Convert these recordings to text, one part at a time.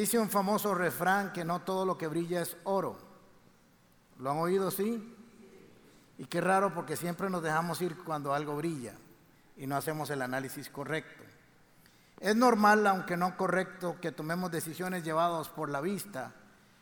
Dice un famoso refrán que no todo lo que brilla es oro. ¿Lo han oído, sí? Y qué raro porque siempre nos dejamos ir cuando algo brilla y no hacemos el análisis correcto. Es normal, aunque no correcto, que tomemos decisiones llevadas por la vista,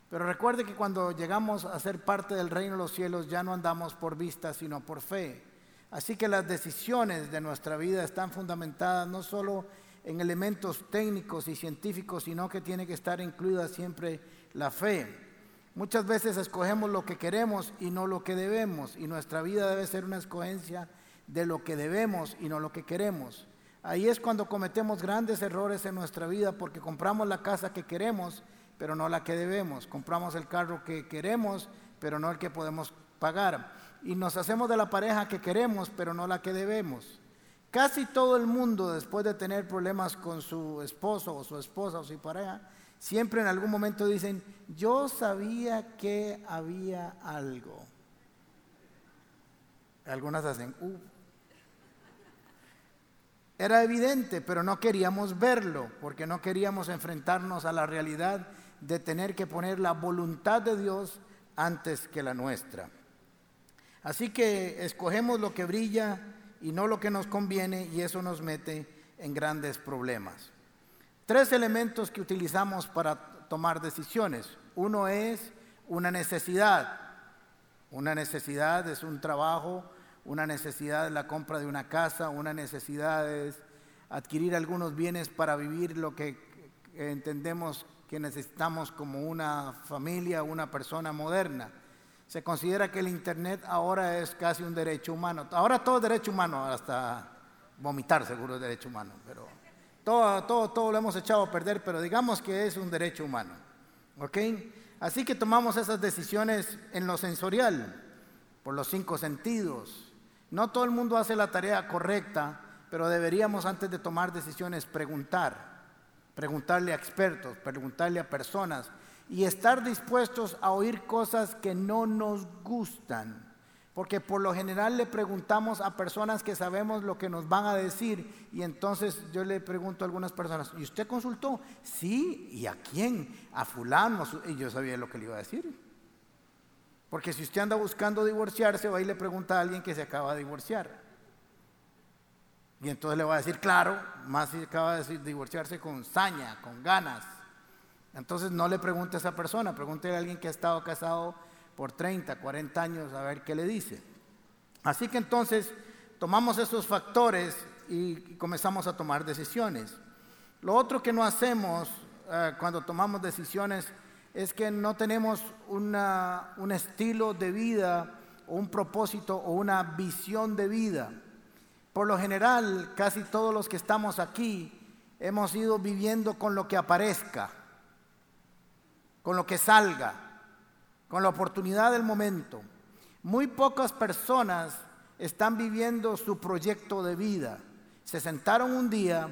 pero recuerde que cuando llegamos a ser parte del reino de los cielos ya no andamos por vista, sino por fe. Así que las decisiones de nuestra vida están fundamentadas no solo en elementos técnicos y científicos, sino que tiene que estar incluida siempre la fe. Muchas veces escogemos lo que queremos y no lo que debemos, y nuestra vida debe ser una escogencia de lo que debemos y no lo que queremos. Ahí es cuando cometemos grandes errores en nuestra vida porque compramos la casa que queremos, pero no la que debemos. Compramos el carro que queremos, pero no el que podemos pagar. Y nos hacemos de la pareja que queremos, pero no la que debemos. Casi todo el mundo, después de tener problemas con su esposo o su esposa o su pareja, siempre en algún momento dicen, yo sabía que había algo. Algunas hacen, uh, era evidente, pero no queríamos verlo, porque no queríamos enfrentarnos a la realidad de tener que poner la voluntad de Dios antes que la nuestra. Así que escogemos lo que brilla y no lo que nos conviene y eso nos mete en grandes problemas. Tres elementos que utilizamos para tomar decisiones. Uno es una necesidad. Una necesidad es un trabajo una necesidad es la compra de una casa, una necesidad es adquirir algunos bienes para vivir lo que entendemos que necesitamos como una familia, una persona moderna. Se considera que el Internet ahora es casi un derecho humano. Ahora todo es derecho humano, hasta vomitar seguro es derecho humano, pero todo, todo, todo lo hemos echado a perder, pero digamos que es un derecho humano. ¿Ok? Así que tomamos esas decisiones en lo sensorial, por los cinco sentidos, no todo el mundo hace la tarea correcta, pero deberíamos antes de tomar decisiones preguntar, preguntarle a expertos, preguntarle a personas y estar dispuestos a oír cosas que no nos gustan. Porque por lo general le preguntamos a personas que sabemos lo que nos van a decir y entonces yo le pregunto a algunas personas, ¿y usted consultó? Sí, ¿y a quién? A fulano. Y yo sabía lo que le iba a decir. Porque si usted anda buscando divorciarse, va y le pregunta a alguien que se acaba de divorciar. Y entonces le va a decir, claro, más si acaba de divorciarse con saña, con ganas. Entonces no le pregunte a esa persona, pregúntele a alguien que ha estado casado por 30, 40 años a ver qué le dice. Así que entonces tomamos esos factores y comenzamos a tomar decisiones. Lo otro que no hacemos eh, cuando tomamos decisiones es que no tenemos un estilo de vida o un propósito o una visión de vida. Por lo general, casi todos los que estamos aquí hemos ido viviendo con lo que aparezca, con lo que salga, con la oportunidad del momento. Muy pocas personas están viviendo su proyecto de vida. Se sentaron un día,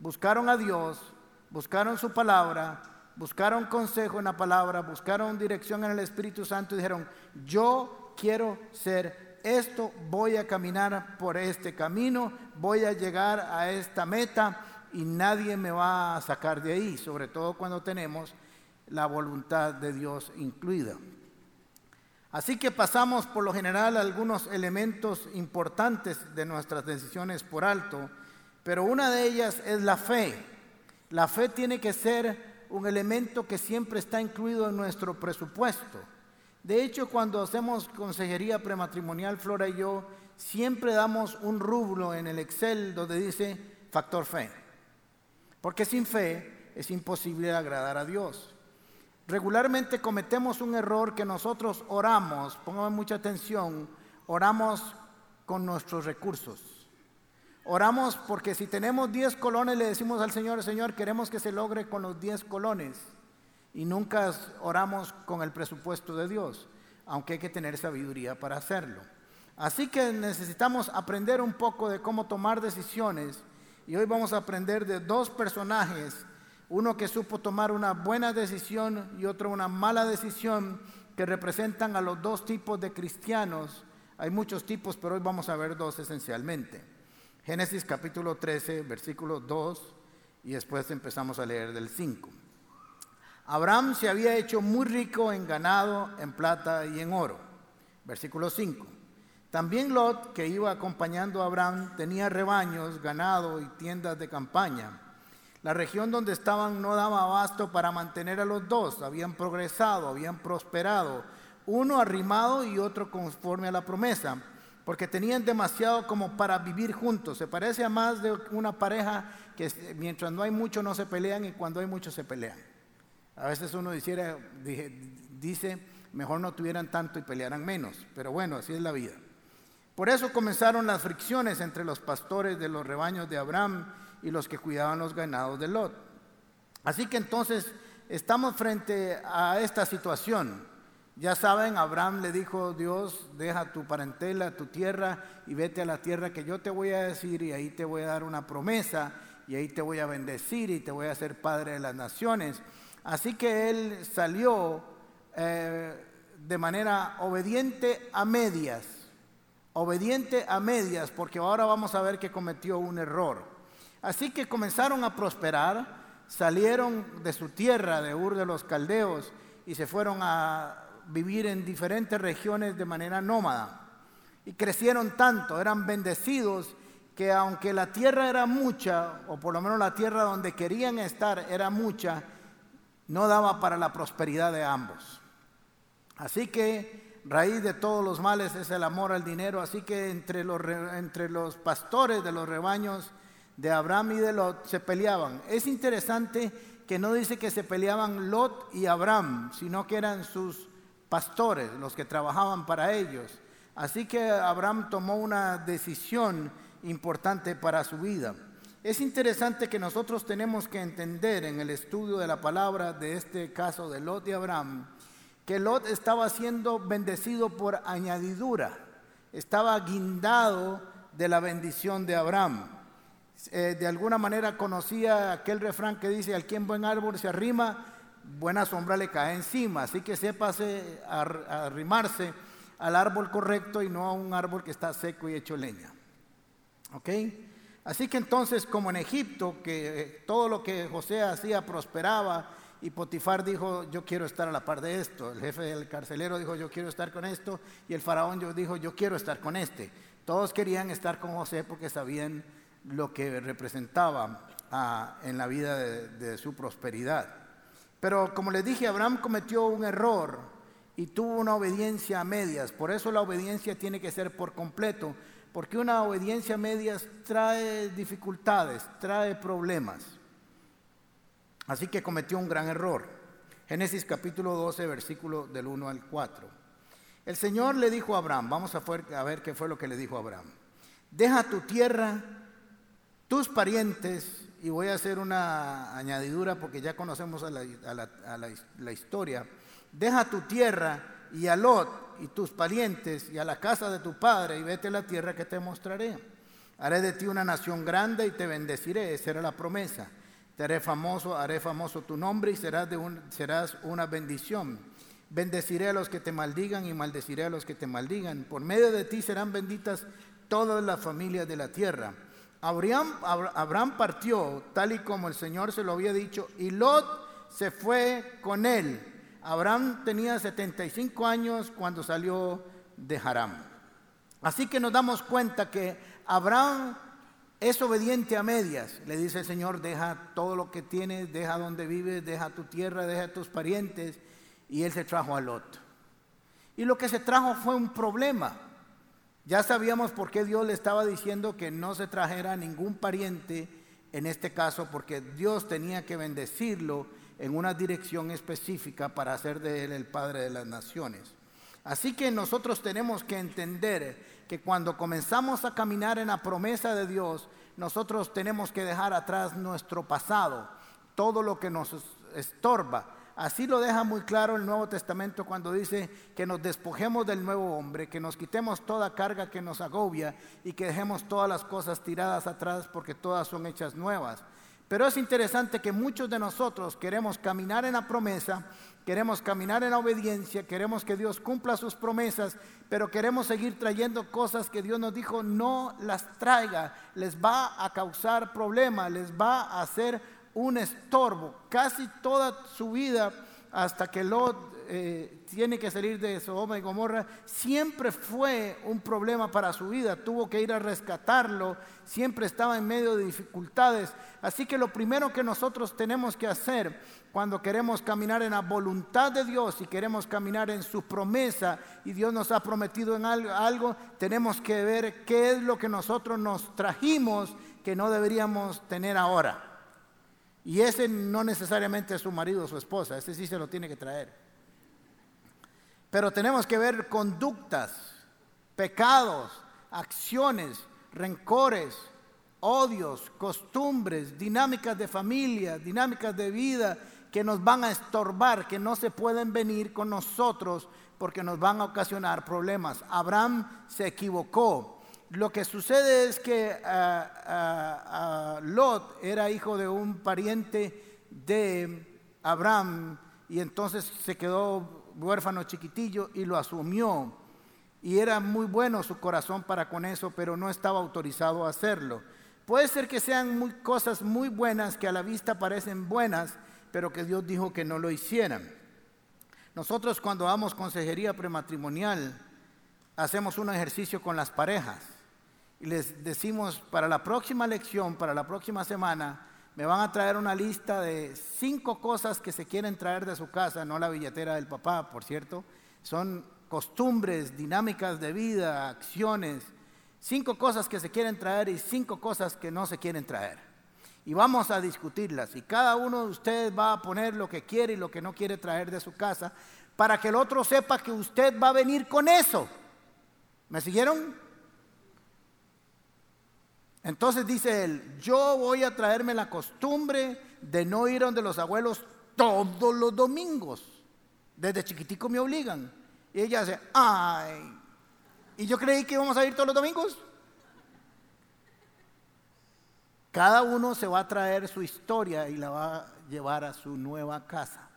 buscaron a Dios, buscaron su palabra, buscaron consejo en la palabra, buscaron dirección en el Espíritu Santo y dijeron, yo quiero ser esto, voy a caminar por este camino, voy a llegar a esta meta y nadie me va a sacar de ahí, sobre todo cuando tenemos la voluntad de Dios incluida. Así que pasamos por lo general algunos elementos importantes de nuestras decisiones por alto, pero una de ellas es la fe. La fe tiene que ser un elemento que siempre está incluido en nuestro presupuesto. De hecho, cuando hacemos consejería prematrimonial, Flora y yo, siempre damos un rubro en el Excel donde dice factor fe. Porque sin fe es imposible agradar a Dios. Regularmente cometemos un error que nosotros oramos, pongamos mucha atención, oramos con nuestros recursos. Oramos porque si tenemos 10 colones le decimos al Señor, Señor, queremos que se logre con los 10 colones. Y nunca oramos con el presupuesto de Dios, aunque hay que tener sabiduría para hacerlo. Así que necesitamos aprender un poco de cómo tomar decisiones. Y hoy vamos a aprender de dos personajes, uno que supo tomar una buena decisión y otro una mala decisión, que representan a los dos tipos de cristianos. Hay muchos tipos, pero hoy vamos a ver dos esencialmente. Génesis capítulo 13, versículo 2, y después empezamos a leer del 5. Abraham se había hecho muy rico en ganado, en plata y en oro. Versículo 5. También Lot, que iba acompañando a Abraham, tenía rebaños, ganado y tiendas de campaña. La región donde estaban no daba abasto para mantener a los dos. Habían progresado, habían prosperado, uno arrimado y otro conforme a la promesa, porque tenían demasiado como para vivir juntos. Se parece a más de una pareja que mientras no hay mucho no se pelean y cuando hay mucho se pelean. A veces uno dice, mejor no tuvieran tanto y pelearan menos, pero bueno, así es la vida. Por eso comenzaron las fricciones entre los pastores de los rebaños de Abraham y los que cuidaban los ganados de Lot. Así que entonces estamos frente a esta situación. Ya saben, Abraham le dijo, Dios, deja tu parentela, tu tierra y vete a la tierra que yo te voy a decir y ahí te voy a dar una promesa y ahí te voy a bendecir y te voy a hacer padre de las naciones. Así que él salió eh, de manera obediente a medias, obediente a medias, porque ahora vamos a ver que cometió un error. Así que comenzaron a prosperar, salieron de su tierra, de Ur de los Caldeos, y se fueron a vivir en diferentes regiones de manera nómada. Y crecieron tanto, eran bendecidos, que aunque la tierra era mucha, o por lo menos la tierra donde querían estar era mucha, no daba para la prosperidad de ambos. Así que raíz de todos los males es el amor al dinero, así que entre los, entre los pastores de los rebaños de Abraham y de Lot se peleaban. Es interesante que no dice que se peleaban Lot y Abraham, sino que eran sus pastores los que trabajaban para ellos. Así que Abraham tomó una decisión importante para su vida. Es interesante que nosotros tenemos que entender en el estudio de la palabra de este caso de Lot y Abraham, que Lot estaba siendo bendecido por añadidura, estaba guindado de la bendición de Abraham. Eh, de alguna manera conocía aquel refrán que dice, al quien buen árbol se arrima, buena sombra le cae encima. Así que sépase arrimarse al árbol correcto y no a un árbol que está seco y hecho leña. ¿Ok? Así que entonces, como en Egipto, que eh, todo lo que José hacía prosperaba, y Potifar dijo, yo quiero estar a la par de esto. El jefe del carcelero dijo, yo quiero estar con esto. Y el faraón dijo, yo quiero estar con este. Todos querían estar con José porque sabían lo que representaba ah, en la vida de su prosperidad. Pero como les dije, Abraham cometió un error y tuvo una obediencia a medias. Por eso la obediencia tiene que ser por completo porque una obediencia a medias trae dificultades, trae problemas. Así que cometió un gran error. Génesis capítulo 12, versículo del 1 al 4. El Señor le dijo a Abraham, vamos a ver qué fue lo que le dijo a Abraham. Deja tu tierra, tus parientes, y voy a hacer una añadidura porque ya conocemos a la, historia. Deja tu tierra y a Lot y tus parientes y a la casa de tu padre y vete a la tierra que te mostraré. Haré de ti una nación grande y te bendeciré, esa era la promesa. Te haré famoso, haré famoso tu nombre y serás, de serás una bendición. Bendeciré a los que te maldigan y maldeciré a los que te maldigan. Por medio de ti serán benditas todas las familias de la tierra. Abraham, partió tal y como el Señor se lo había dicho y Lot se fue con él. Abraham tenía 75 años cuando salió de Haram. Así que nos damos cuenta que Abraham es obediente a medias. Le dice el Señor, deja todo lo que tienes, deja donde vives, deja tu tierra, deja tus parientes. Y él se trajo a Lot. Y lo que se trajo fue un problema. Ya sabíamos por qué Dios le estaba diciendo que no se trajera ningún pariente en este caso, porque Dios tenía que bendecirlo en una dirección específica para hacer de Él el Padre de las Naciones. Así que nosotros tenemos que entender que cuando comenzamos a caminar en la promesa de Dios, nosotros tenemos que dejar atrás nuestro pasado, todo lo que nos estorba. Así lo deja muy claro el Nuevo Testamento cuando dice que nos despojemos del nuevo hombre, que nos quitemos toda carga que nos agobia y que dejemos todas las cosas tiradas atrás porque todas son hechas nuevas. Pero es interesante que muchos de nosotros queremos caminar en la promesa, queremos caminar en la obediencia, queremos que Dios cumpla sus promesas, pero queremos seguir trayendo cosas que Dios nos dijo no las traiga, les va a causar problemas, les va a hacer un estorbo. Casi toda su vida hasta que Lot eh, tiene que salir de Sodoma y Gomorra, siempre fue un problema para su vida. Tuvo que ir a rescatarlo, siempre estaba en medio de dificultades. Así que lo primero que nosotros tenemos que hacer cuando queremos caminar en la voluntad de Dios y queremos caminar en su promesa y Dios nos ha prometido en algo, algo tenemos que ver qué es lo que nosotros nos trajimos que no deberíamos tener ahora. Y ese no necesariamente es su marido o su esposa, ese sí se lo tiene que traer. Pero tenemos que ver conductas, pecados, acciones, rencores, odios, costumbres, dinámicas de familia, dinámicas de vida que nos van a estorbar, que no se pueden venir con nosotros porque nos van a ocasionar problemas. Abraham se equivocó. Lo que sucede es que ah, Lot era hijo de un pariente de Abraham y entonces se quedó huérfano chiquitillo y lo asumió. Y era muy bueno su corazón para con eso, pero no estaba autorizado a hacerlo. Puede ser que sean muy, cosas muy buenas que a la vista parecen buenas, pero que Dios dijo que no lo hicieran. Nosotros cuando damos consejería prematrimonial, hacemos un ejercicio con las parejas y les decimos para la próxima lección, para la próxima semana, me van a traer una lista de cinco cosas que se quieren traer de su casa, no la billetera del papá, por cierto. Son costumbres, dinámicas de vida, acciones. Cinco cosas que se quieren traer y cinco cosas que no se quieren traer. Y vamos a discutirlas. Y cada uno de ustedes va a poner lo que quiere y lo que no quiere traer de su casa para que el otro sepa que usted va a venir con eso. ¿Me siguieron? Entonces dice él, yo voy a traerme la costumbre de no ir donde los abuelos todos los domingos. Desde chiquitico me obligan. Y ella dice, ay, ¿y yo creí que íbamos a ir todos los domingos? Cada uno se va a traer su historia y la va a llevar a su nueva casa.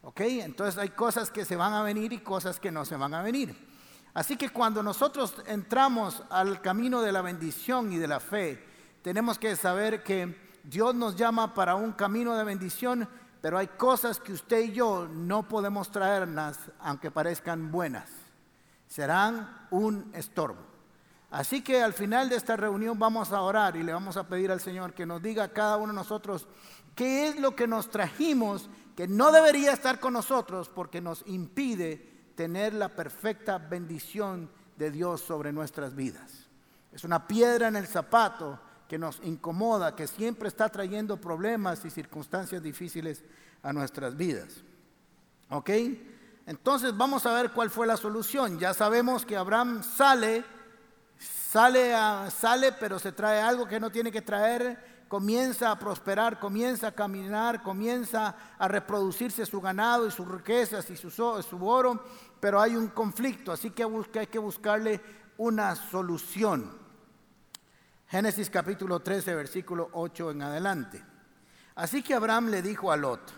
¿Ok? Entonces hay cosas que se van a venir y cosas que no se van a venir. Así que cuando nosotros entramos al camino de la bendición y de la fe, tenemos que saber que Dios nos llama para un camino de bendición, pero hay cosas que usted y yo no podemos traerlas aunque parezcan buenas. Serán un estorbo. Así que al final de esta reunión vamos a orar y le vamos a pedir al Señor que nos diga a cada uno de nosotros qué es lo que nos trajimos que no debería estar con nosotros porque nos impide tener la perfecta bendición de Dios sobre nuestras vidas. Es una piedra en el zapato que nos incomoda, que siempre está trayendo problemas y circunstancias difíciles a nuestras vidas. ¿Ok? Entonces vamos a ver cuál fue la solución. Ya sabemos que Abraham sale, sale, sale, pero se trae algo que no tiene que traer comienza a prosperar, comienza a caminar, comienza a reproducirse su ganado y sus riquezas y su, oro, pero hay un conflicto, así que hay que buscarle una solución. Génesis capítulo 13, versículo 8 en adelante. Así que Abraham le dijo a Lot,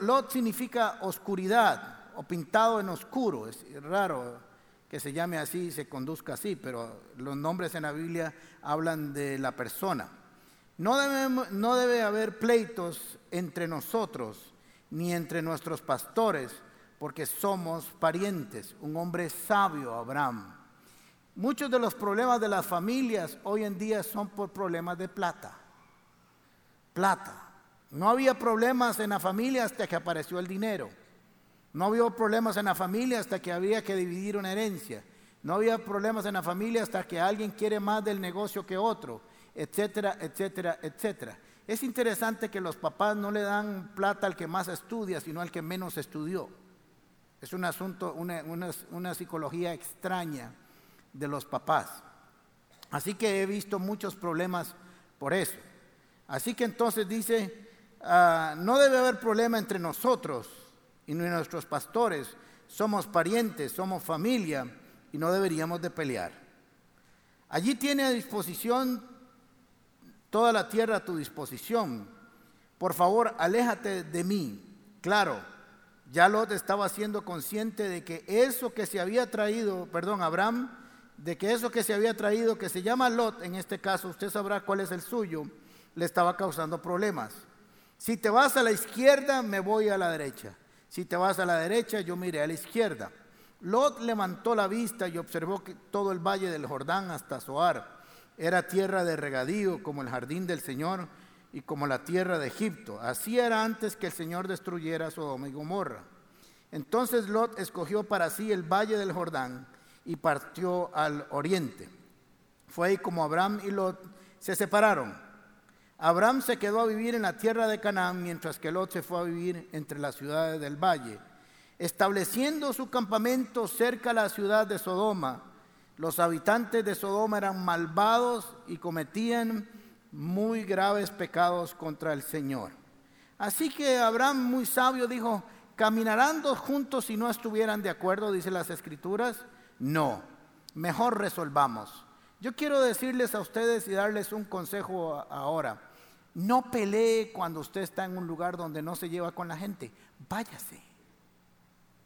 Lot significa oscuridad o pintado en oscuro, es raro que se llame así, se conduzca así, pero los nombres en la Biblia hablan de la persona. No debe, no debe haber pleitos entre nosotros ni entre nuestros pastores, porque somos parientes. Un hombre sabio, Abraham. Muchos de los problemas de las familias hoy en día son por problemas de plata. Plata. No había problemas en la familia hasta que apareció el dinero. No había problemas en la familia hasta que había que dividir una herencia. No había problemas en la familia hasta que alguien quiere más del negocio que otro etcétera, etcétera, etcétera. Es interesante que los papás no le dan plata al que más estudia, sino al que menos estudió. Es un asunto, una, psicología extraña de los papás. Así que he visto muchos problemas por eso. Así que entonces dice, ah, no debe haber problema entre nosotros y nuestros pastores. Somos parientes, somos familia y no deberíamos de pelear. Allí tiene a disposición toda la tierra a tu disposición. Por favor, aléjate de mí. Claro, ya Lot estaba siendo consciente de que eso que se había traído, perdón, Abraham, de que eso que se había traído, que se llama Lot, en este caso, usted sabrá cuál es el suyo, le estaba causando problemas. Si te vas a la izquierda, me voy a la derecha. Si te vas a la derecha, yo miré a la izquierda. Lot levantó la vista y observó que todo el valle del Jordán hasta Zoar era tierra de regadío como el jardín del Señor y como la tierra de Egipto. Así era antes que el Señor destruyera Sodoma y Gomorra. Entonces Lot escogió para sí el valle del Jordán y partió al oriente. Fue ahí como Abraham y Lot se separaron. Abraham se quedó a vivir en la tierra de Canaán, mientras que Lot se fue a vivir entre las ciudades del valle, estableciendo su campamento cerca de la ciudad de Sodoma. Los habitantes de Sodoma eran malvados y cometían muy graves pecados contra el Señor. Así que Abraham, muy sabio, dijo, ¿caminarán dos juntos si no estuvieran de acuerdo, dice las escrituras? No, mejor resolvamos. Yo quiero decirles a ustedes y darles un consejo ahora. No pelee cuando usted está en un lugar donde no se lleva con la gente. Váyase.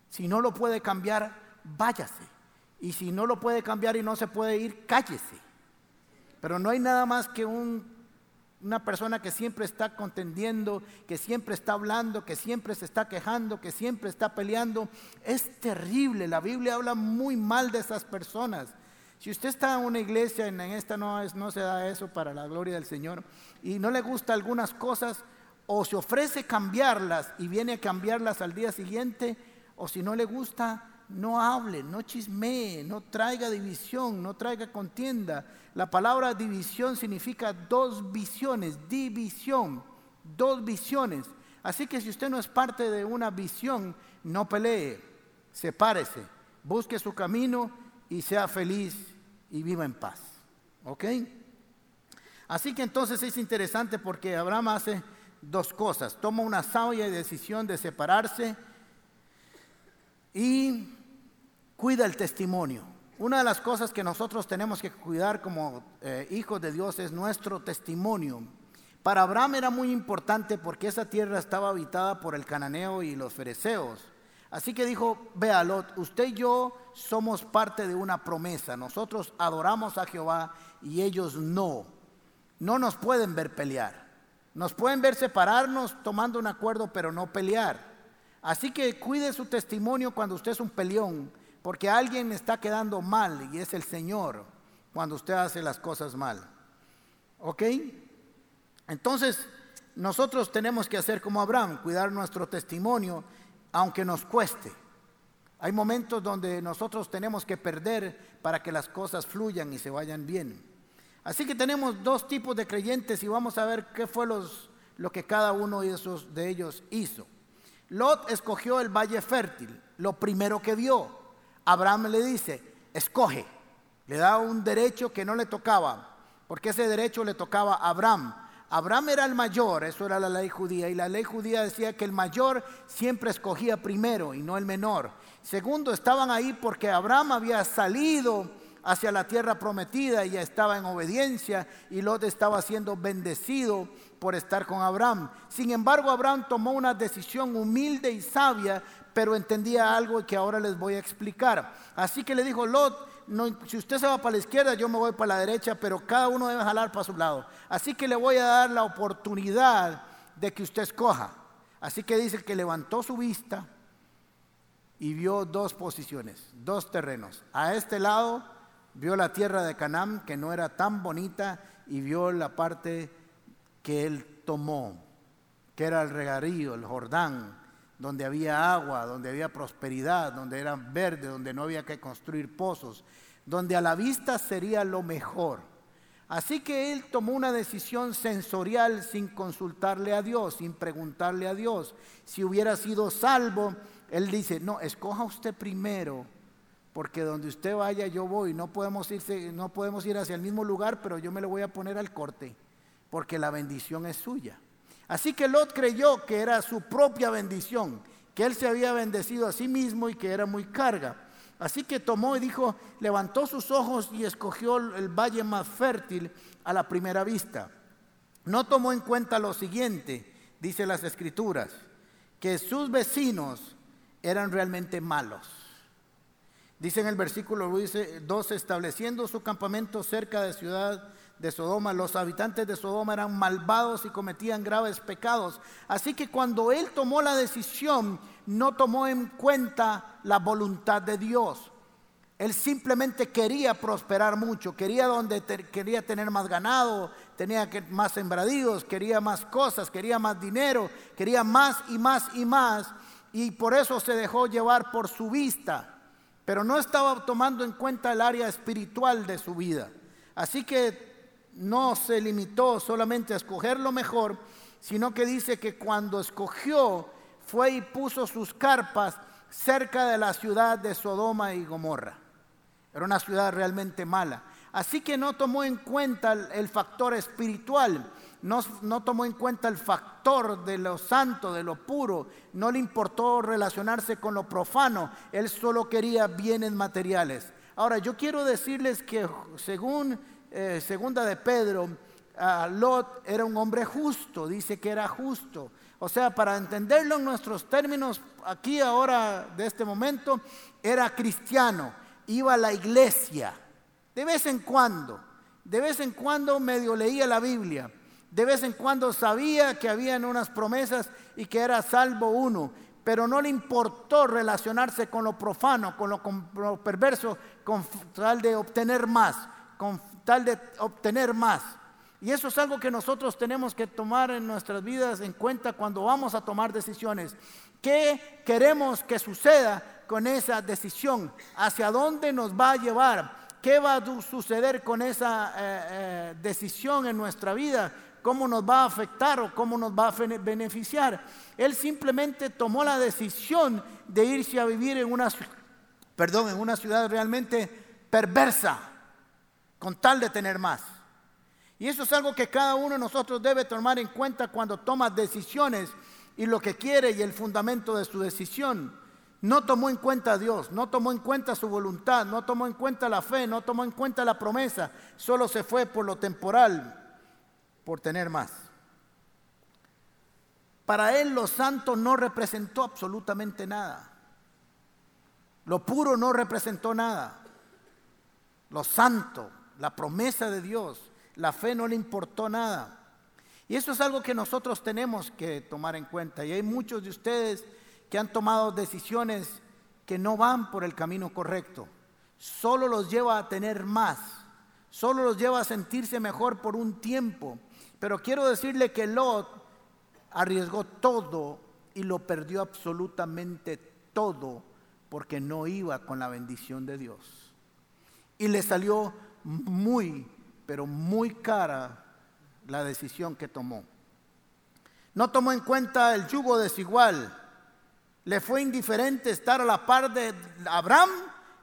Si no lo puede cambiar, váyase. Y si no lo puede cambiar y no se puede ir, cállese. Pero no hay nada más que una persona que siempre está contendiendo, que siempre está hablando, que siempre se está quejando, que siempre está peleando. Es terrible. La Biblia habla muy mal de esas personas. Si usted está en una iglesia, en esta no, no se da eso para la gloria del Señor, y no le gusta algunas cosas, o se ofrece cambiarlas y viene a cambiarlas al día siguiente, o si no le gusta, no hable, no chismee, no traiga división, no traiga contienda. La palabra división significa dos visiones, división, dos visiones. Así que si usted no es parte de una visión, no pelee, sepárese, busque su camino y sea feliz y viva en paz. ¿Ok? Así que entonces es interesante porque Abraham hace dos cosas. Toma una sabia decisión de separarse y cuida el testimonio. Una de las cosas que nosotros tenemos que cuidar como eh, hijos de Dios es nuestro testimonio. Para Abraham era muy importante porque esa tierra estaba habitada por el cananeo y los fereceos. Así que dijo, vea Lot, usted y yo somos parte de una promesa. Nosotros adoramos a Jehová y ellos no. No nos pueden ver pelear. Nos pueden ver separarnos tomando un acuerdo, pero no pelear. Así que cuide su testimonio cuando usted es un peleón, porque alguien está quedando mal y es el Señor cuando usted hace las cosas mal. ¿Ok? Entonces, nosotros tenemos que hacer como Abraham, cuidar nuestro testimonio aunque nos cueste. Hay momentos donde nosotros tenemos que perder para que las cosas fluyan y se vayan bien. Así que tenemos dos tipos de creyentes y vamos a ver qué fue lo que cada uno de, de ellos hizo. Lot escogió el valle fértil, lo primero que vio. Abraham le dice, escoge, le da un derecho que no le tocaba, porque ese derecho le tocaba a Abraham. Abraham era el mayor, eso era la ley judía, y la ley judía decía que el mayor siempre escogía primero y no el menor. Segundo, estaban ahí porque Abraham había salido hacia la tierra prometida y ya estaba en obediencia y Lot estaba siendo bendecido por estar con Abraham. Sin embargo, Abraham tomó una decisión humilde y sabia, pero entendía algo que ahora les voy a explicar. Así que le dijo, Lot, si usted se va para la izquierda, yo me voy para la derecha, pero cada uno debe jalar para su lado. Así que le voy a dar la oportunidad de que usted escoja. Así que dice que levantó su vista y vio dos posiciones, dos terrenos. A este lado vio la tierra de Canaán, que no era tan bonita, y vio la parte que él tomó, que era el regarío, el Jordán, donde había agua, donde había prosperidad, donde era verde, donde no había que construir pozos, donde a la vista sería lo mejor. Así que él tomó una decisión sensorial sin consultarle a Dios, sin preguntarle a Dios. Si hubiera sido salvo, él dice, no, escoja usted primero, porque donde usted vaya yo voy. No podemos, irse, no podemos ir hacia el mismo lugar, pero yo me lo voy a poner al corte, porque la bendición es suya. Así que Lot creyó que era su propia bendición, que él se había bendecido a sí mismo y que era muy carga. Así que tomó y dijo, levantó sus ojos y escogió el valle más fértil a la primera vista. No tomó en cuenta lo siguiente, dice las escrituras, que sus vecinos eran realmente malos. Dice en el versículo 12, estableciendo su campamento cerca de ciudad de Sodoma. Los habitantes de Sodoma eran malvados y cometían graves pecados. Así que cuando él tomó la decisión, no tomó en cuenta la voluntad de Dios. Él simplemente quería prosperar mucho, quería donde quería tener más ganado, tenía que, más sembradíos, quería más cosas, quería más dinero, quería más y más y más, y por eso se dejó llevar por su vista, pero no estaba tomando en cuenta el área espiritual de su vida. Así que no se limitó solamente a escoger lo mejor, sino que dice que cuando escogió fue y puso sus carpas cerca de la ciudad de Sodoma y Gomorra. Era una ciudad realmente mala. Así que no tomó en cuenta el, factor espiritual, no, no, tomó en cuenta el factor de lo santo, de lo puro, no le importó relacionarse con lo profano, él solo quería bienes materiales. Ahora, yo quiero decirles que según eh, segunda de Pedro, Lot era un hombre justo, dice que era justo. O sea, para entenderlo en nuestros términos, aquí ahora de este momento, era cristiano iba a la iglesia, de vez en cuando, de vez en cuando medio leía la Biblia, de vez en cuando sabía que habían unas promesas y que era salvo uno, pero no le importó relacionarse con lo profano, con lo, con lo perverso, con tal de obtener más, con de obtener más. Y eso es algo que nosotros tenemos que tomar en nuestras vidas en cuenta cuando vamos a tomar decisiones. ¿Qué queremos que suceda con esa decisión? ¿Hacia dónde nos va a llevar? ¿Qué va a suceder con esa eh, eh, decisión en nuestra vida? ¿Cómo nos va a afectar o cómo nos va a beneficiar? Él simplemente tomó la decisión de irse a vivir en una, perdón, en una ciudad realmente perversa, con tal de tener más. Y eso es algo que cada uno de nosotros debe tomar en cuenta cuando toma decisiones y lo que quiere y el fundamento de su decisión. No tomó en cuenta a Dios, no tomó en cuenta su voluntad, no tomó en cuenta la fe, no tomó en cuenta la promesa, solo se fue por lo temporal, por tener más. Para él lo santo no representó absolutamente nada. Lo puro no representó nada. Lo santo, la promesa de Dios, la fe no le importó nada. Y eso es algo que nosotros tenemos que tomar en cuenta. Y hay muchos de ustedes que han tomado decisiones que no van por el camino correcto. Solo los lleva a tener más. Solo los lleva a sentirse mejor por un tiempo. Pero quiero decirle que Lot arriesgó todo y lo perdió absolutamente todo porque no iba con la bendición de Dios. Y le salió muy, pero muy cara la decisión que tomó. No tomó en cuenta el yugo desigual. Le fue indiferente estar a la par de Abraham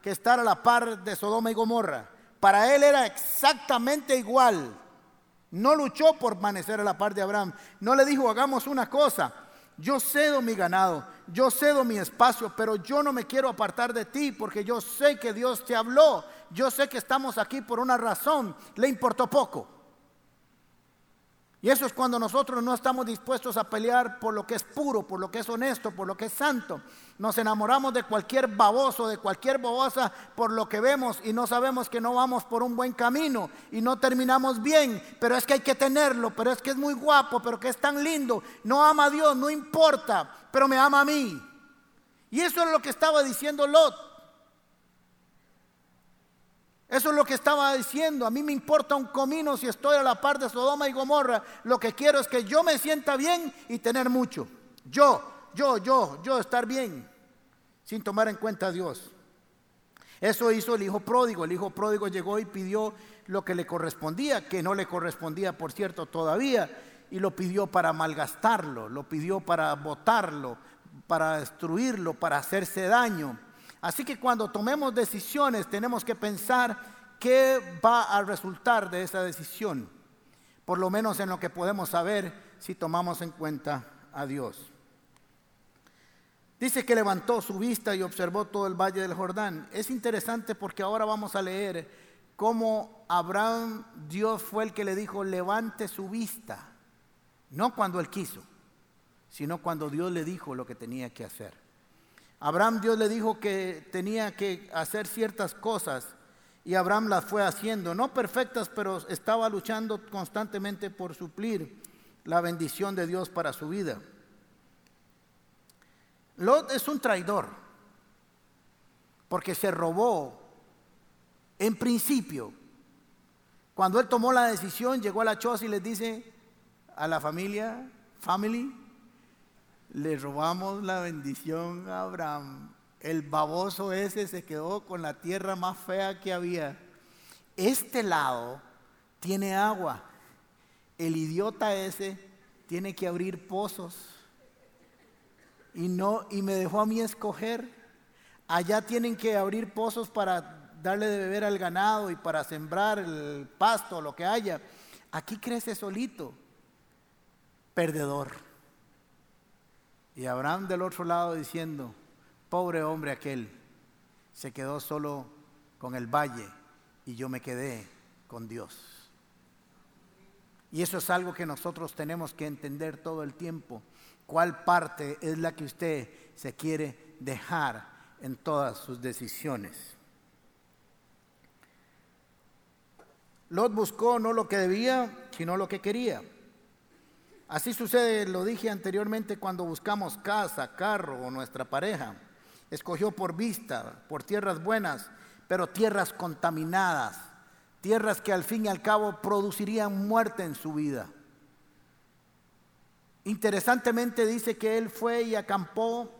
que estar a la par de Sodoma y Gomorra. Para él era exactamente igual. No luchó por permanecer a la par de Abraham. No le dijo, hagamos una cosa. Yo cedo mi ganado, yo cedo mi espacio, pero yo no me quiero apartar de ti porque yo sé que Dios te habló yo sé que estamos aquí por una razón, le importó poco. Y eso es cuando nosotros no estamos dispuestos a pelear por lo que es puro, por lo que es honesto, por lo que es santo. Nos enamoramos de cualquier baboso, de cualquier babosa por lo que vemos y no sabemos que no vamos por un buen camino y no terminamos bien. Pero es que hay que tenerlo, pero es que es muy guapo, pero que es tan lindo. No ama a Dios, no importa, pero me ama a mí. Y eso es lo que estaba diciendo Lot. Eso es lo que estaba diciendo. A mí me importa un comino si estoy a la par de Sodoma y Gomorra. Lo que quiero es que yo me sienta bien y tener mucho. Yo, yo, yo, yo estar bien, sin tomar en cuenta a Dios. Eso hizo el hijo pródigo. El hijo pródigo llegó y pidió lo que le correspondía, que no le correspondía, por cierto, todavía, y lo pidió para malgastarlo, lo pidió para botarlo, para destruirlo, para hacerse daño. Así que cuando tomemos decisiones tenemos que pensar qué va a resultar de esa decisión, por lo menos en lo que podemos saber si tomamos en cuenta a Dios. Dice que levantó su vista y observó todo el valle del Jordán. Es interesante porque ahora vamos a leer cómo Abraham, Dios fue el que le dijo, levante su vista. No cuando él quiso, sino cuando Dios le dijo lo que tenía que hacer. Abraham Dios le dijo que tenía que hacer ciertas cosas y Abraham las fue haciendo, no perfectas, pero estaba luchando constantemente por suplir la bendición de Dios para su vida. Lot es un traidor, porque se robó en principio. Cuando él tomó la decisión, llegó a la choza y les dice a la familia, family, le robamos la bendición a Abraham. El baboso ese se quedó con la tierra más fea que había. Este lado tiene agua. El idiota ese tiene que abrir pozos. Y no y me dejó a mí escoger. Allá tienen que abrir pozos para darle de beber al ganado y para sembrar el pasto, lo que haya. Aquí crece solito. Perdedor. Y Abraham del otro lado diciendo, pobre hombre aquel, se quedó solo con el valle y yo me quedé con Dios. Y eso es algo que nosotros tenemos que entender todo el tiempo. ¿Cuál parte es la que usted se quiere dejar en todas sus decisiones? Lot buscó no lo que debía, sino lo que quería. Así sucede, lo dije anteriormente, cuando buscamos casa, carro o nuestra pareja. Escogió por vista, por tierras buenas, pero tierras contaminadas, tierras que al fin y al cabo producirían muerte en su vida. Interesantemente dice que él fue y acampó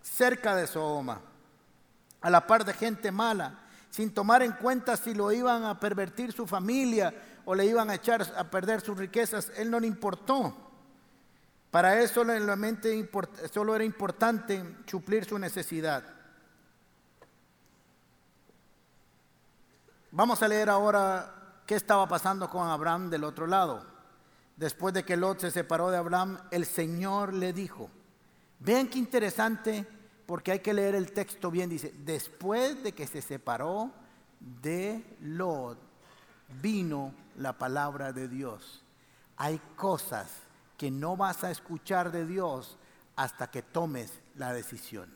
cerca de Sodoma, a la par de gente mala, sin tomar en cuenta si lo iban a pervertir su familia o le iban a echar a perder sus riquezas. Él no le importó. Para él solo, solo era importante suplir su necesidad. Vamos a leer ahora qué estaba pasando con Abraham del otro lado. Después de que Lot se separó de Abraham, el Señor le dijo, vean qué interesante, porque hay que leer el texto bien, dice, después de que se separó de Lot, vino la palabra de Dios. Hay cosas que no vas a escuchar de Dios hasta que tomes la decisión.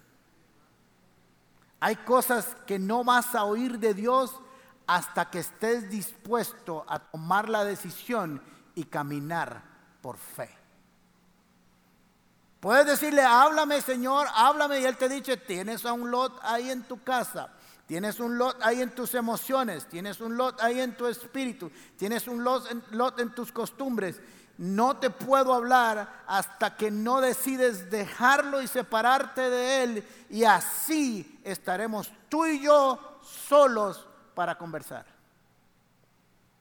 Hay cosas que no vas a oír de Dios hasta que estés dispuesto a tomar la decisión y caminar por fe. Puedes decirle, háblame Señor, háblame y Él te dice, tienes a un lot ahí en tu casa, tienes un lot ahí en tus emociones, tienes un lot ahí en tu espíritu, tienes un lot en, lot en tus costumbres no te puedo hablar hasta que no decides dejarlo y separarte de él y así estaremos tú y yo solos para conversar.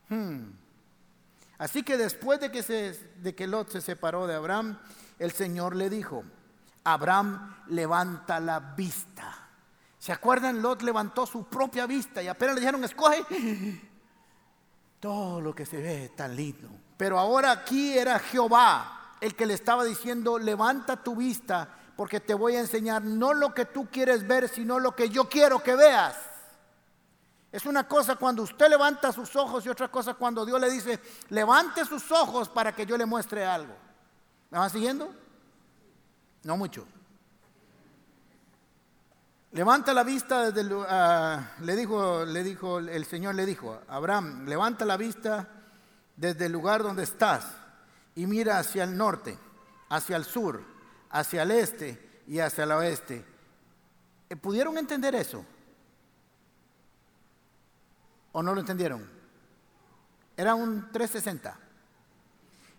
Hmm. Así que después de que, se, de que Lot se separó de Abraham, el Señor le dijo, Abraham levanta la vista. ¿Se acuerdan? Lot levantó su propia vista y apenas le dijeron, escoge todo lo que se ve tan lindo. Pero ahora aquí era Jehová el que le estaba diciendo, levanta tu vista porque te voy a enseñar no lo que tú quieres ver, sino lo que yo quiero que veas. Es una cosa cuando usted levanta sus ojos y otra cosa cuando Dios le dice, levante sus ojos para que yo le muestre algo. ¿Me van siguiendo? No mucho. Levanta la vista desde el, ah, le dijo, le dijo el Señor le dijo, Abraham, levanta la vista desde el lugar donde estás y mira hacia el norte, hacia el sur, hacia el este y hacia el oeste. Eh, ¿Pudieron entender eso? ¿O no lo entendieron? Era un 360.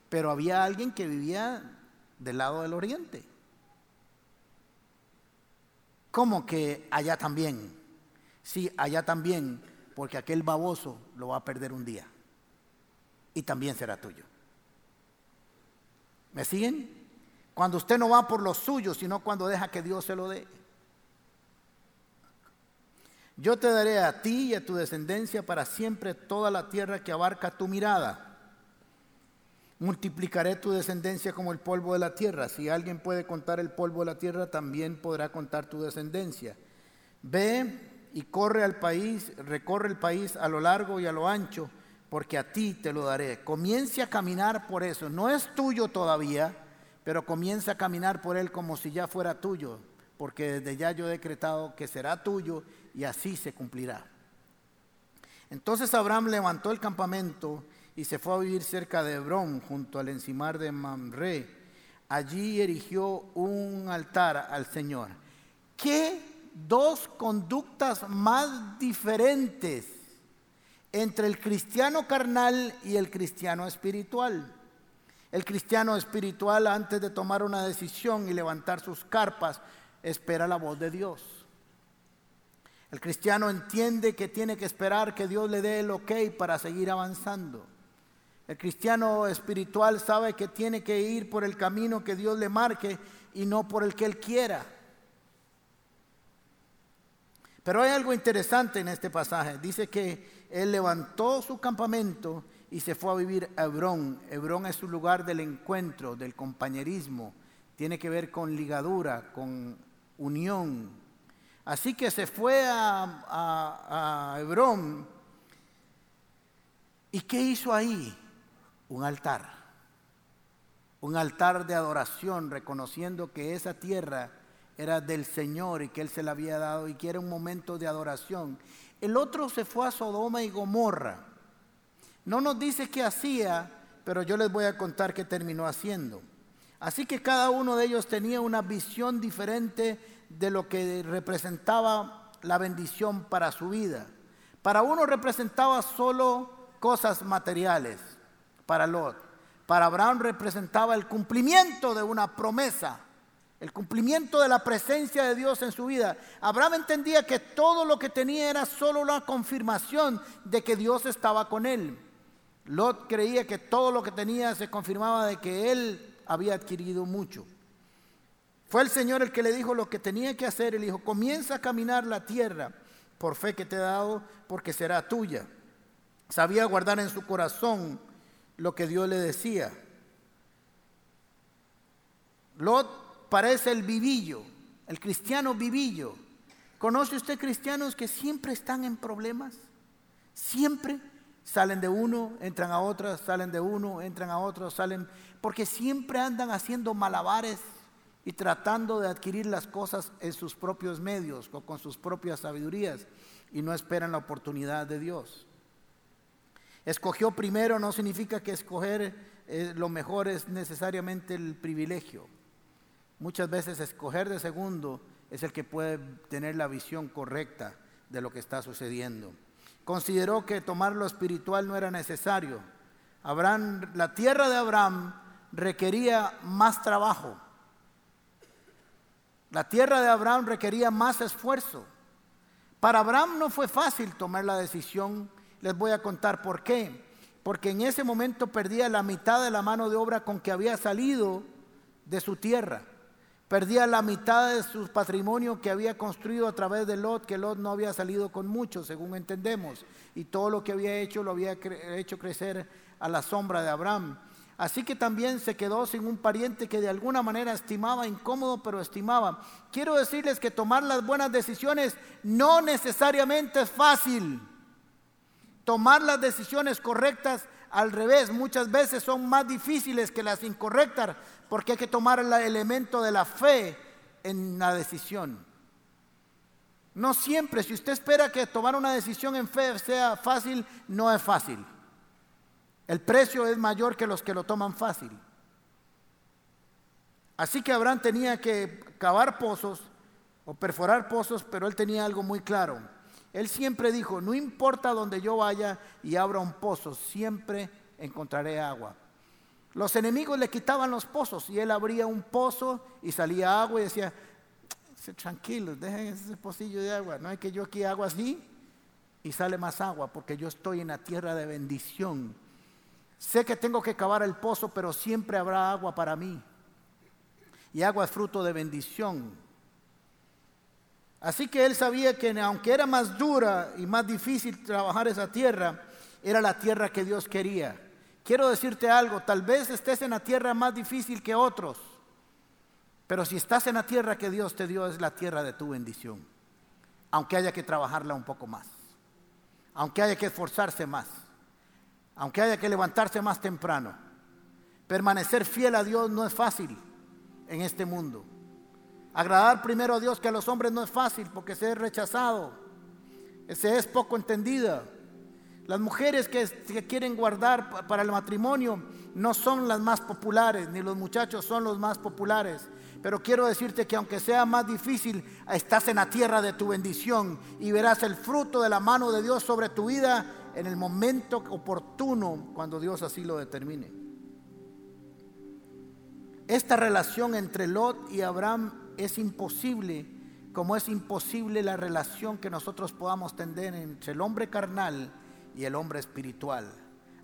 Pero había alguien que vivía del lado del oriente. ¿Cómo que allá también? Sí, allá también, porque aquel baboso lo va a perder un día y también será tuyo. ¿Me siguen? Cuando usted no va por lo suyo, sino cuando deja que Dios se lo dé. Yo te daré a ti y a tu descendencia para siempre toda la tierra que abarca tu mirada. Multiplicaré tu descendencia como el polvo de la tierra. Si alguien puede contar el polvo de la tierra, también podrá contar tu descendencia. Ve y corre al país, recorre el país a lo largo y a lo ancho porque a ti te lo daré. Comience a caminar por eso. No es tuyo todavía, pero comienza a caminar por él como si ya fuera tuyo, porque desde ya yo he decretado que será tuyo y así se cumplirá. Entonces Abraham levantó el campamento y se fue a vivir cerca de Hebrón, junto al encimar de Mamre. Allí erigió un altar al Señor. ¿Qué dos conductas más diferentes entre el cristiano carnal y el cristiano espiritual? El cristiano espiritual antes de tomar una decisión y levantar sus carpas, espera la voz de Dios. El cristiano entiende que tiene que esperar que Dios le dé el ok para seguir avanzando. El cristiano espiritual sabe que tiene que ir por el camino que Dios le marque y no por el que él quiera. Pero hay algo interesante en este pasaje. Dice que él levantó su campamento y se fue a vivir a Hebrón. Hebrón es su lugar del encuentro, del compañerismo. Tiene que ver con ligadura, con unión. Así que se fue a, Hebrón. ¿Y qué hizo ahí? un altar, un altar de adoración, reconociendo que esa tierra era del Señor y que Él se la había dado y que era un momento de adoración. El otro se fue a Sodoma y Gomorra. No nos dice qué hacía, pero yo les voy a contar qué terminó haciendo. Así que cada uno de ellos tenía una visión diferente de lo que representaba la bendición para su vida. Para uno representaba solo cosas materiales para Lot. Para Abraham representaba el cumplimiento de una promesa, el cumplimiento de la presencia de Dios en su vida. Abraham entendía que todo lo que tenía era solo la confirmación de que Dios estaba con él. Lot creía que todo lo que tenía se confirmaba de que él había adquirido mucho. Fue el Señor el que le dijo lo que tenía que hacer. Él dijo, comienza a caminar la tierra por fe que te he dado, porque será tuya. Sabía guardar en su corazón lo que Dios le decía. Lot parece el vivillo, el cristiano vivillo. ¿Conoce usted cristianos que siempre están en problemas? Siempre salen de uno, entran a otro, salen de uno, entran a otro, salen, porque siempre andan haciendo malabares y tratando de adquirir las cosas en sus propios medios o con sus propias sabidurías y no esperan la oportunidad de Dios. Escogió primero no significa que escoger eh, lo mejor es necesariamente el privilegio. Muchas veces escoger de segundo es el que puede tener la visión correcta de lo que está sucediendo. Consideró que tomar lo espiritual no era necesario. Abraham, la tierra de Abraham requería más trabajo. La tierra de Abraham requería más esfuerzo. Para Abraham no fue fácil tomar la decisión les voy a contar por qué. Porque en ese momento perdía la mitad de la mano de obra con que había salido de su tierra. Perdía la mitad de su patrimonio que había construido a través de Lot, que Lot no había salido con mucho, según entendemos. Y todo lo que había hecho lo había hecho crecer a la sombra de Abraham. Así que también se quedó sin un pariente que de alguna manera estimaba incómodo, pero estimaba. Quiero decirles que tomar las buenas decisiones no necesariamente es fácil tomar las decisiones correctas al revés muchas veces son más difíciles que las incorrectas porque hay que tomar el elemento de la fe en la decisión. No siempre, si usted espera que tomar una decisión en fe sea fácil, no es fácil. El precio es mayor que los que lo toman fácil. Así que Abraham tenía que cavar pozos o perforar pozos, pero él tenía algo muy claro. Él siempre dijo, no importa donde yo vaya y abra un pozo, siempre encontraré agua. Los enemigos le quitaban los pozos y él abría un pozo y salía agua y decía, tranquilos, dejen ese pocillo de agua. No es que yo aquí hago así y sale más agua porque yo estoy en la tierra de bendición. Sé que tengo que cavar el pozo, pero siempre habrá agua para mí. Y agua es fruto de bendición. Así que él sabía que aunque era más dura y más difícil trabajar esa tierra, era la tierra que Dios quería. Quiero decirte algo, tal vez estés en la tierra más difícil que otros, pero si estás en la tierra que Dios te dio es la tierra de tu bendición, aunque haya que trabajarla un poco más, aunque haya que esforzarse más, aunque haya que levantarse más temprano. Permanecer fiel a Dios no es fácil en este mundo. Agradar primero a Dios que a los hombres no es fácil porque se es rechazado, se es poco entendida. Las mujeres que, quieren guardar para el matrimonio no son las más populares, ni los muchachos son los más populares. Pero quiero decirte que aunque sea más difícil, estás en la tierra de tu bendición y verás el fruto de la mano de Dios sobre tu vida en el momento oportuno cuando Dios así lo determine. Esta relación entre Lot y Abraham es imposible, como es imposible la relación que nosotros podamos tener entre el hombre carnal y el hombre espiritual.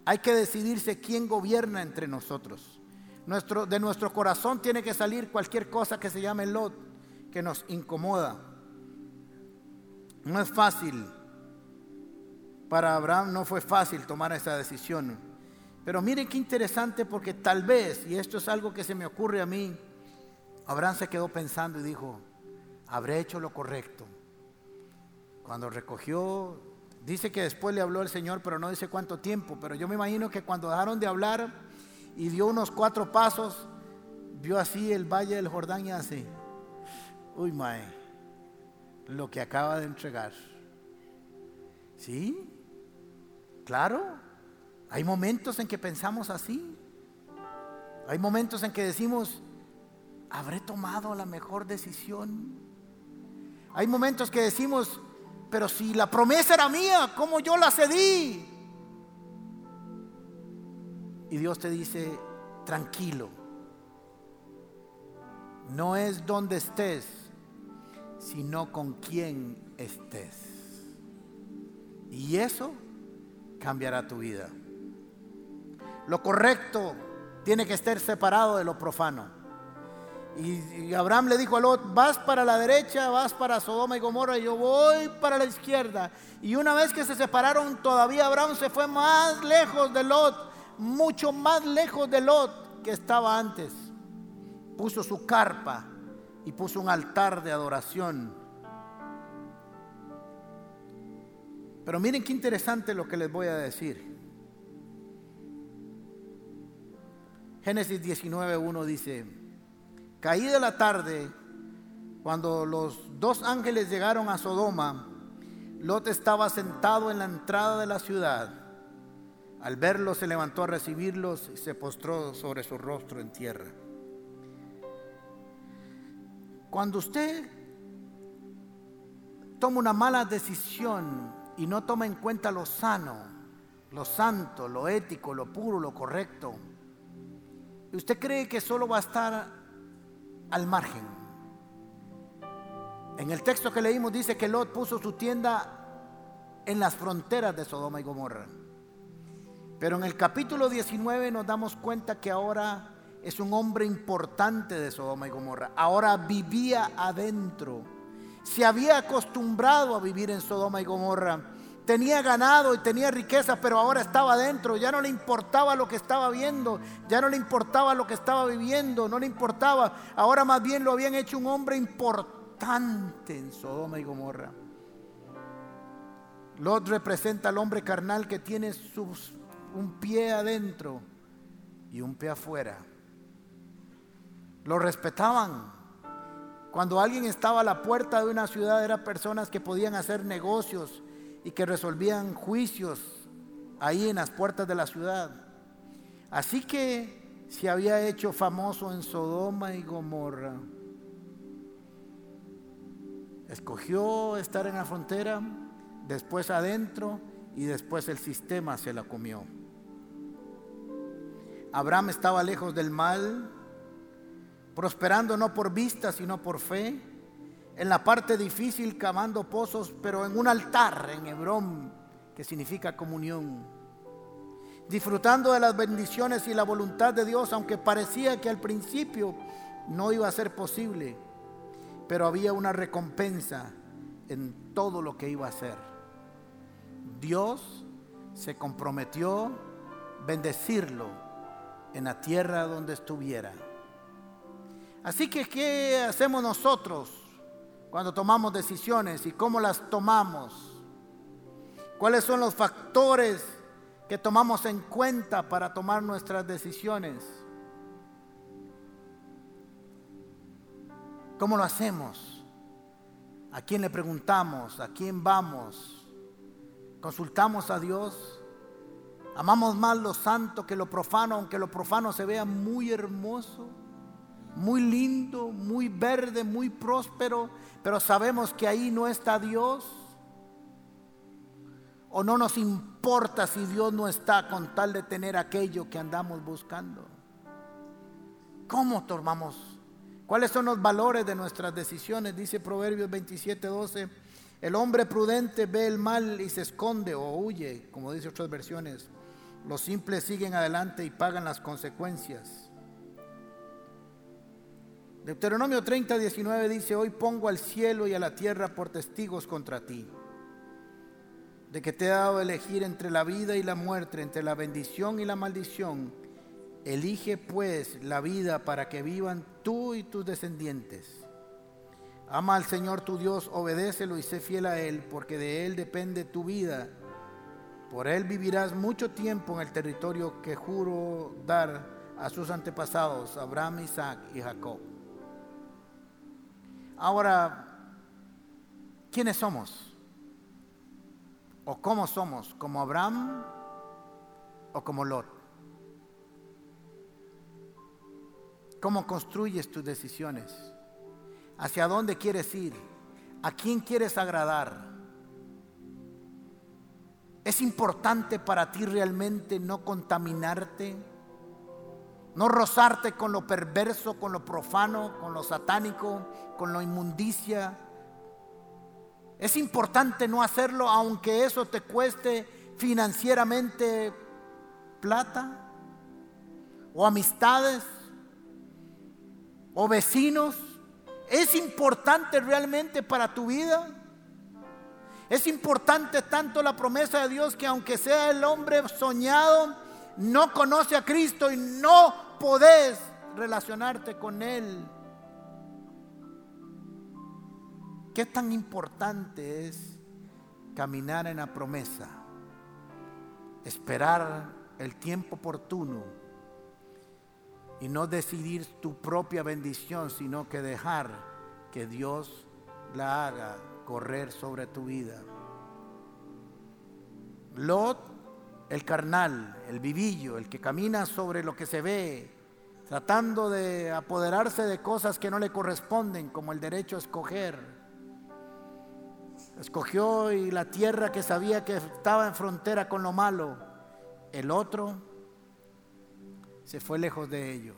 Hay que decidirse quién gobierna entre nosotros. Nuestro, de nuestro corazón tiene que salir cualquier cosa que se llame Lot, que nos incomoda. No es fácil. Para Abraham no fue fácil tomar esa decisión. Pero miren qué interesante porque tal vez, y esto es algo que se me ocurre a mí, Abraham se quedó pensando y dijo, habré hecho lo correcto. Cuando recogió Dice que después le habló el Señor, pero no dice cuánto tiempo. Pero yo me imagino que cuando dejaron de hablar y dio unos cuatro pasos, vio así el valle del Jordán y así. Uy, mae, lo que acaba de entregar. ¿Sí? Claro. Hay momentos en que pensamos así. Hay momentos en que decimos, ¿habré tomado la mejor decisión? Hay momentos que decimos, pero si la promesa era mía, ¿cómo yo la cedí? Y Dios te dice, tranquilo, no es donde estés, sino con quién estés. Y eso cambiará tu vida. Lo correcto tiene que estar separado de lo profano. Y, Abraham le dijo a Lot, vas para la derecha, vas para Sodoma y Gomorra, y yo voy para la izquierda. Y una vez que se separaron, todavía Abraham se fue más lejos de Lot, mucho más lejos de Lot que estaba antes. Puso su carpa y puso un altar de adoración. Pero miren qué interesante lo que les voy a decir. Génesis 19.1 dice, Caída la tarde, cuando los dos ángeles llegaron a Sodoma, Lot estaba sentado en la entrada de la ciudad. Al verlos se levantó a recibirlos y se postró sobre su rostro en tierra. Cuando usted toma una mala decisión y no toma en cuenta lo sano, lo santo, lo ético, lo puro, lo correcto, usted cree que solo va a estar al margen. En el texto que leímos dice que Lot puso su tienda en las fronteras de Sodoma y Gomorra. Pero en el capítulo 19 nos damos cuenta que ahora es un hombre importante de Sodoma y Gomorra. Ahora vivía adentro. Se había acostumbrado a vivir en Sodoma y Gomorra tenía ganado y tenía riqueza, pero ahora estaba adentro, ya no le importaba lo que estaba viendo, ya no le importaba lo que estaba viviendo, no le importaba, ahora más bien lo habían hecho un hombre importante en Sodoma y Gomorra. Lot representa al hombre carnal que tiene un pie adentro y un pie afuera. Lo respetaban. Cuando alguien estaba a la puerta de una ciudad, eran personas que podían hacer negocios, y que resolvían juicios ahí en las puertas de la ciudad. Así que se había hecho famoso en Sodoma y Gomorra. Escogió estar en la frontera, después adentro y después el sistema se la comió. Abraham estaba lejos del mal, prosperando no por vista, sino por fe en la parte difícil cavando pozos, pero en un altar en Hebrón, que significa comunión. Disfrutando de las bendiciones y la voluntad de Dios, aunque parecía que al principio no iba a ser posible, pero había una recompensa en todo lo que iba a hacer. Dios se comprometió bendecirlo en la tierra donde estuviera. Así que, ¿qué hacemos nosotros? Cuando tomamos decisiones y cómo las tomamos. ¿Cuáles son los factores que tomamos en cuenta para tomar nuestras decisiones? ¿Cómo lo hacemos? ¿A quién le preguntamos? ¿A quién vamos? consultamos a Dios, amamos más lo santo que lo profano, aunque lo profano se vea muy hermoso, muy lindo, muy verde, muy próspero, pero sabemos que ahí no está Dios. O no nos importa si Dios no está con tal de tener aquello que andamos buscando. ¿Cómo tomamos? ¿Cuáles son los valores de nuestras decisiones? Dice Proverbios 27, 12. El hombre prudente ve el mal y se esconde o huye, como dice otras versiones. Los simples siguen adelante y pagan las consecuencias. Deuteronomio 30, 19 dice, hoy pongo al cielo y a la tierra por testigos contra ti, de que te he dado a elegir entre la vida y la muerte, entre la bendición y la maldición. Elige pues la vida para que vivan tú y tus descendientes. Ama al Señor tu Dios, obedécelo y sé fiel a Él, porque de Él depende tu vida. Por Él vivirás mucho tiempo en el territorio que juro dar a sus antepasados, Abraham, Isaac y Jacob. Ahora, ¿quiénes somos? ¿O cómo somos? ¿Como Abraham o como Lot? ¿Cómo construyes tus decisiones? hacia dónde quieres ir, a quién quieres agradar. Es importante para ti realmente no contaminarte, no rozarte con lo perverso, con lo profano, con lo satánico, con lo inmundicia. Es importante no hacerlo aunque eso te cueste financieramente plata o amistades o vecinos ¿Es importante realmente para tu vida? Es importante tanto la promesa de Dios que aunque sea el hombre soñado, no conoce a Cristo y no podés relacionarte con Él. ¿Qué tan importante es caminar en la promesa? Esperar el tiempo oportuno y no decidir tu propia bendición, sino que dejar que Dios la haga correr sobre tu vida. Lot, el carnal, el vivillo, el que camina sobre lo que se ve, tratando de apoderarse de cosas que no le corresponden, como el derecho a escoger. Escogió y la tierra que sabía que estaba en frontera con lo malo. El otro se fue lejos de ello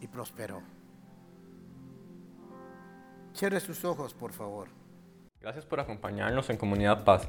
y prosperó. Cierre sus ojos, por favor. Gracias por acompañarnos en Comunidad Paz.